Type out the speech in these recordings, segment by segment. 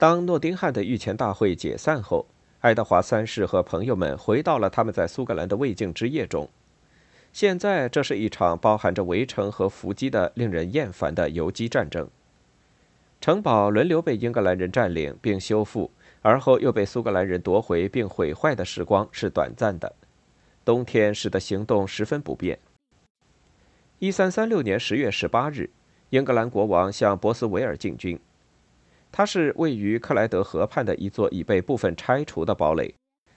当诺丁汉的御前大会解散后，爱德华三世和朋友们回到了他们在苏格兰的未竟之业中。现在，这是一场包含着围城和伏击的令人厌烦的游击战争。城堡轮流被英格兰人占领并修复，而后又被苏格兰人夺回并毁坏的时光是短暂的。冬天使得行动十分不便。一三三六年十月十八日，英格兰国王向博斯维尔进军。它是位于克莱德河畔的一座已被部分拆除的堡垒，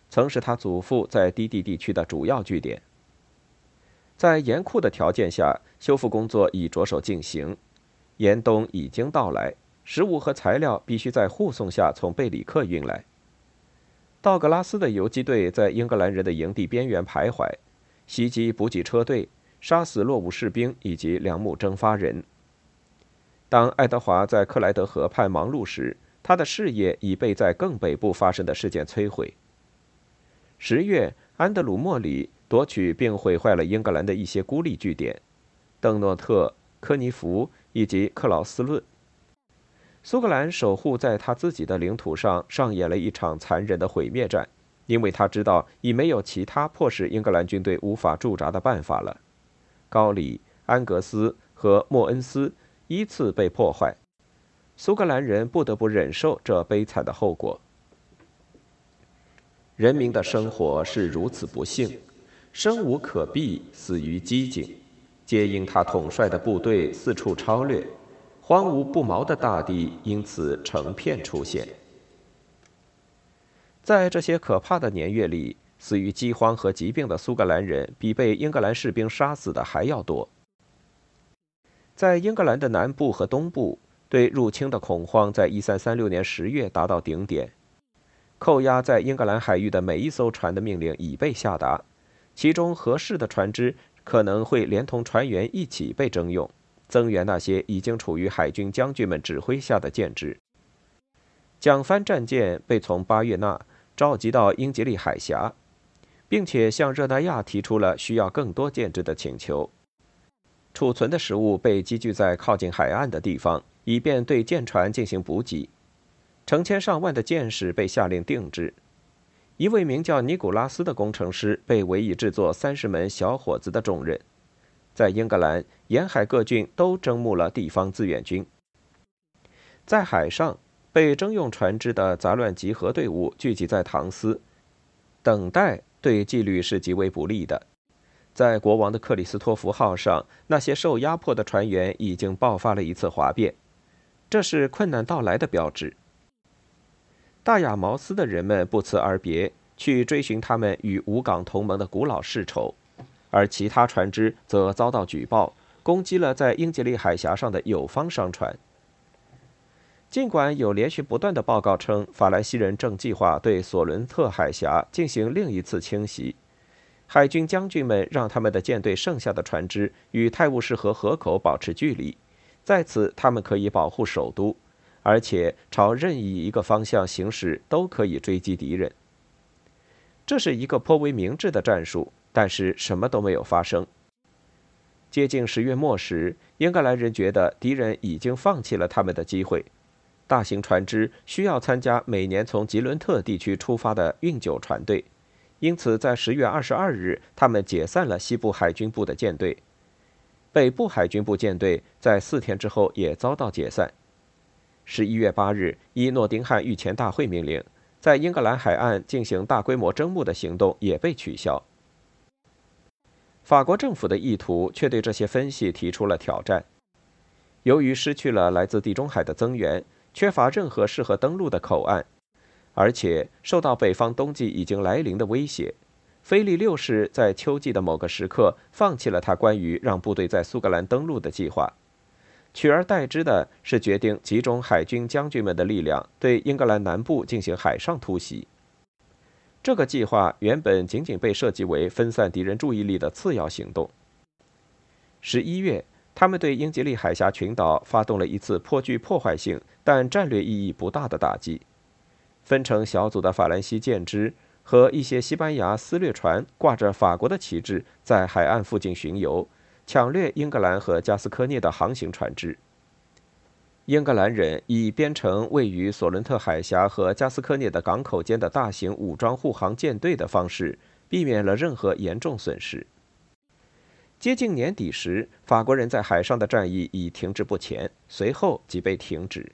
曾是他祖父在低地地区的主要据点。在严酷的条件下，修复工作已着手进行。严冬已经到来，食物和材料必须在护送下从贝里克运来。道格拉斯的游击队在英格兰人的营地边缘徘徊，袭击补给车队，杀死落伍士兵以及两目征发人。当爱德华在克莱德河畔忙碌时，他的事业已被在更北部发生的事件摧毁。十月，安德鲁莫里。夺取并毁坏了英格兰的一些孤立据点，邓诺特、科尼福以及克劳斯论。苏格兰守护在他自己的领土上，上演了一场残忍的毁灭战，因为他知道已没有其他迫使英格兰军队无法驻扎的办法了。高里、安格斯和莫恩斯依次被破坏，苏格兰人不得不忍受这悲惨的后果。人民的生活是如此不幸。生无可避，死于饥馑，皆因他统帅的部队四处超掠，荒芜不毛的大地因此成片出现。在这些可怕的年月里，死于饥荒和疾病的苏格兰人比被英格兰士兵杀死的还要多。在英格兰的南部和东部，对入侵的恐慌在1336年10月达到顶点，扣押在英格兰海域的每一艘船的命令已被下达。其中合适的船只可能会连同船员一起被征用，增援那些已经处于海军将军们指挥下的舰只。蒋帆战舰被从巴月纳召集到英吉利海峡，并且向热那亚提出了需要更多舰只的请求。储存的食物被积聚在靠近海岸的地方，以便对舰船进行补给。成千上万的舰士被下令定制。一位名叫尼古拉斯的工程师被委以制作三十门小伙子的重任，在英格兰沿海各郡都征募了地方志愿军。在海上被征用船只的杂乱集合队伍聚集在唐斯，等待对纪律是极为不利的。在国王的克里斯托弗号上，那些受压迫的船员已经爆发了一次哗变，这是困难到来的标志。大亚毛斯的人们不辞而别，去追寻他们与五港同盟的古老世仇，而其他船只则遭到举报，攻击了在英吉利海峡上的友方商船。尽管有连续不断的报告称法兰西人正计划对索伦特海峡进行另一次侵袭，海军将军们让他们的舰队剩下的船只与泰晤士河河口保持距离，在此他们可以保护首都。而且朝任意一个方向行驶都可以追击敌人。这是一个颇为明智的战术，但是什么都没有发生。接近十月末时，英格兰人觉得敌人已经放弃了他们的机会。大型船只需要参加每年从吉伦特地区出发的运酒船队，因此在十月二十二日，他们解散了西部海军部的舰队。北部海军部舰队在四天之后也遭到解散。十一月八日，依诺丁汉御前大会命令，在英格兰海岸进行大规模征募的行动也被取消。法国政府的意图却对这些分析提出了挑战。由于失去了来自地中海的增援，缺乏任何适合登陆的口岸，而且受到北方冬季已经来临的威胁，菲利六世在秋季的某个时刻放弃了他关于让部队在苏格兰登陆的计划。取而代之的是决定集中海军将军们的力量，对英格兰南部进行海上突袭。这个计划原本仅仅被设计为分散敌人注意力的次要行动。十一月，他们对英吉利海峡群岛发动了一次颇具破坏性但战略意义不大的打击。分成小组的法兰西舰只和一些西班牙私掠船挂着法国的旗帜，在海岸附近巡游。抢掠英格兰和加斯科涅的航行船只。英格兰人以编成位于索伦特海峡和加斯科涅的港口间的大型武装护航舰队的方式，避免了任何严重损失。接近年底时，法国人在海上的战役已停滞不前，随后即被停止。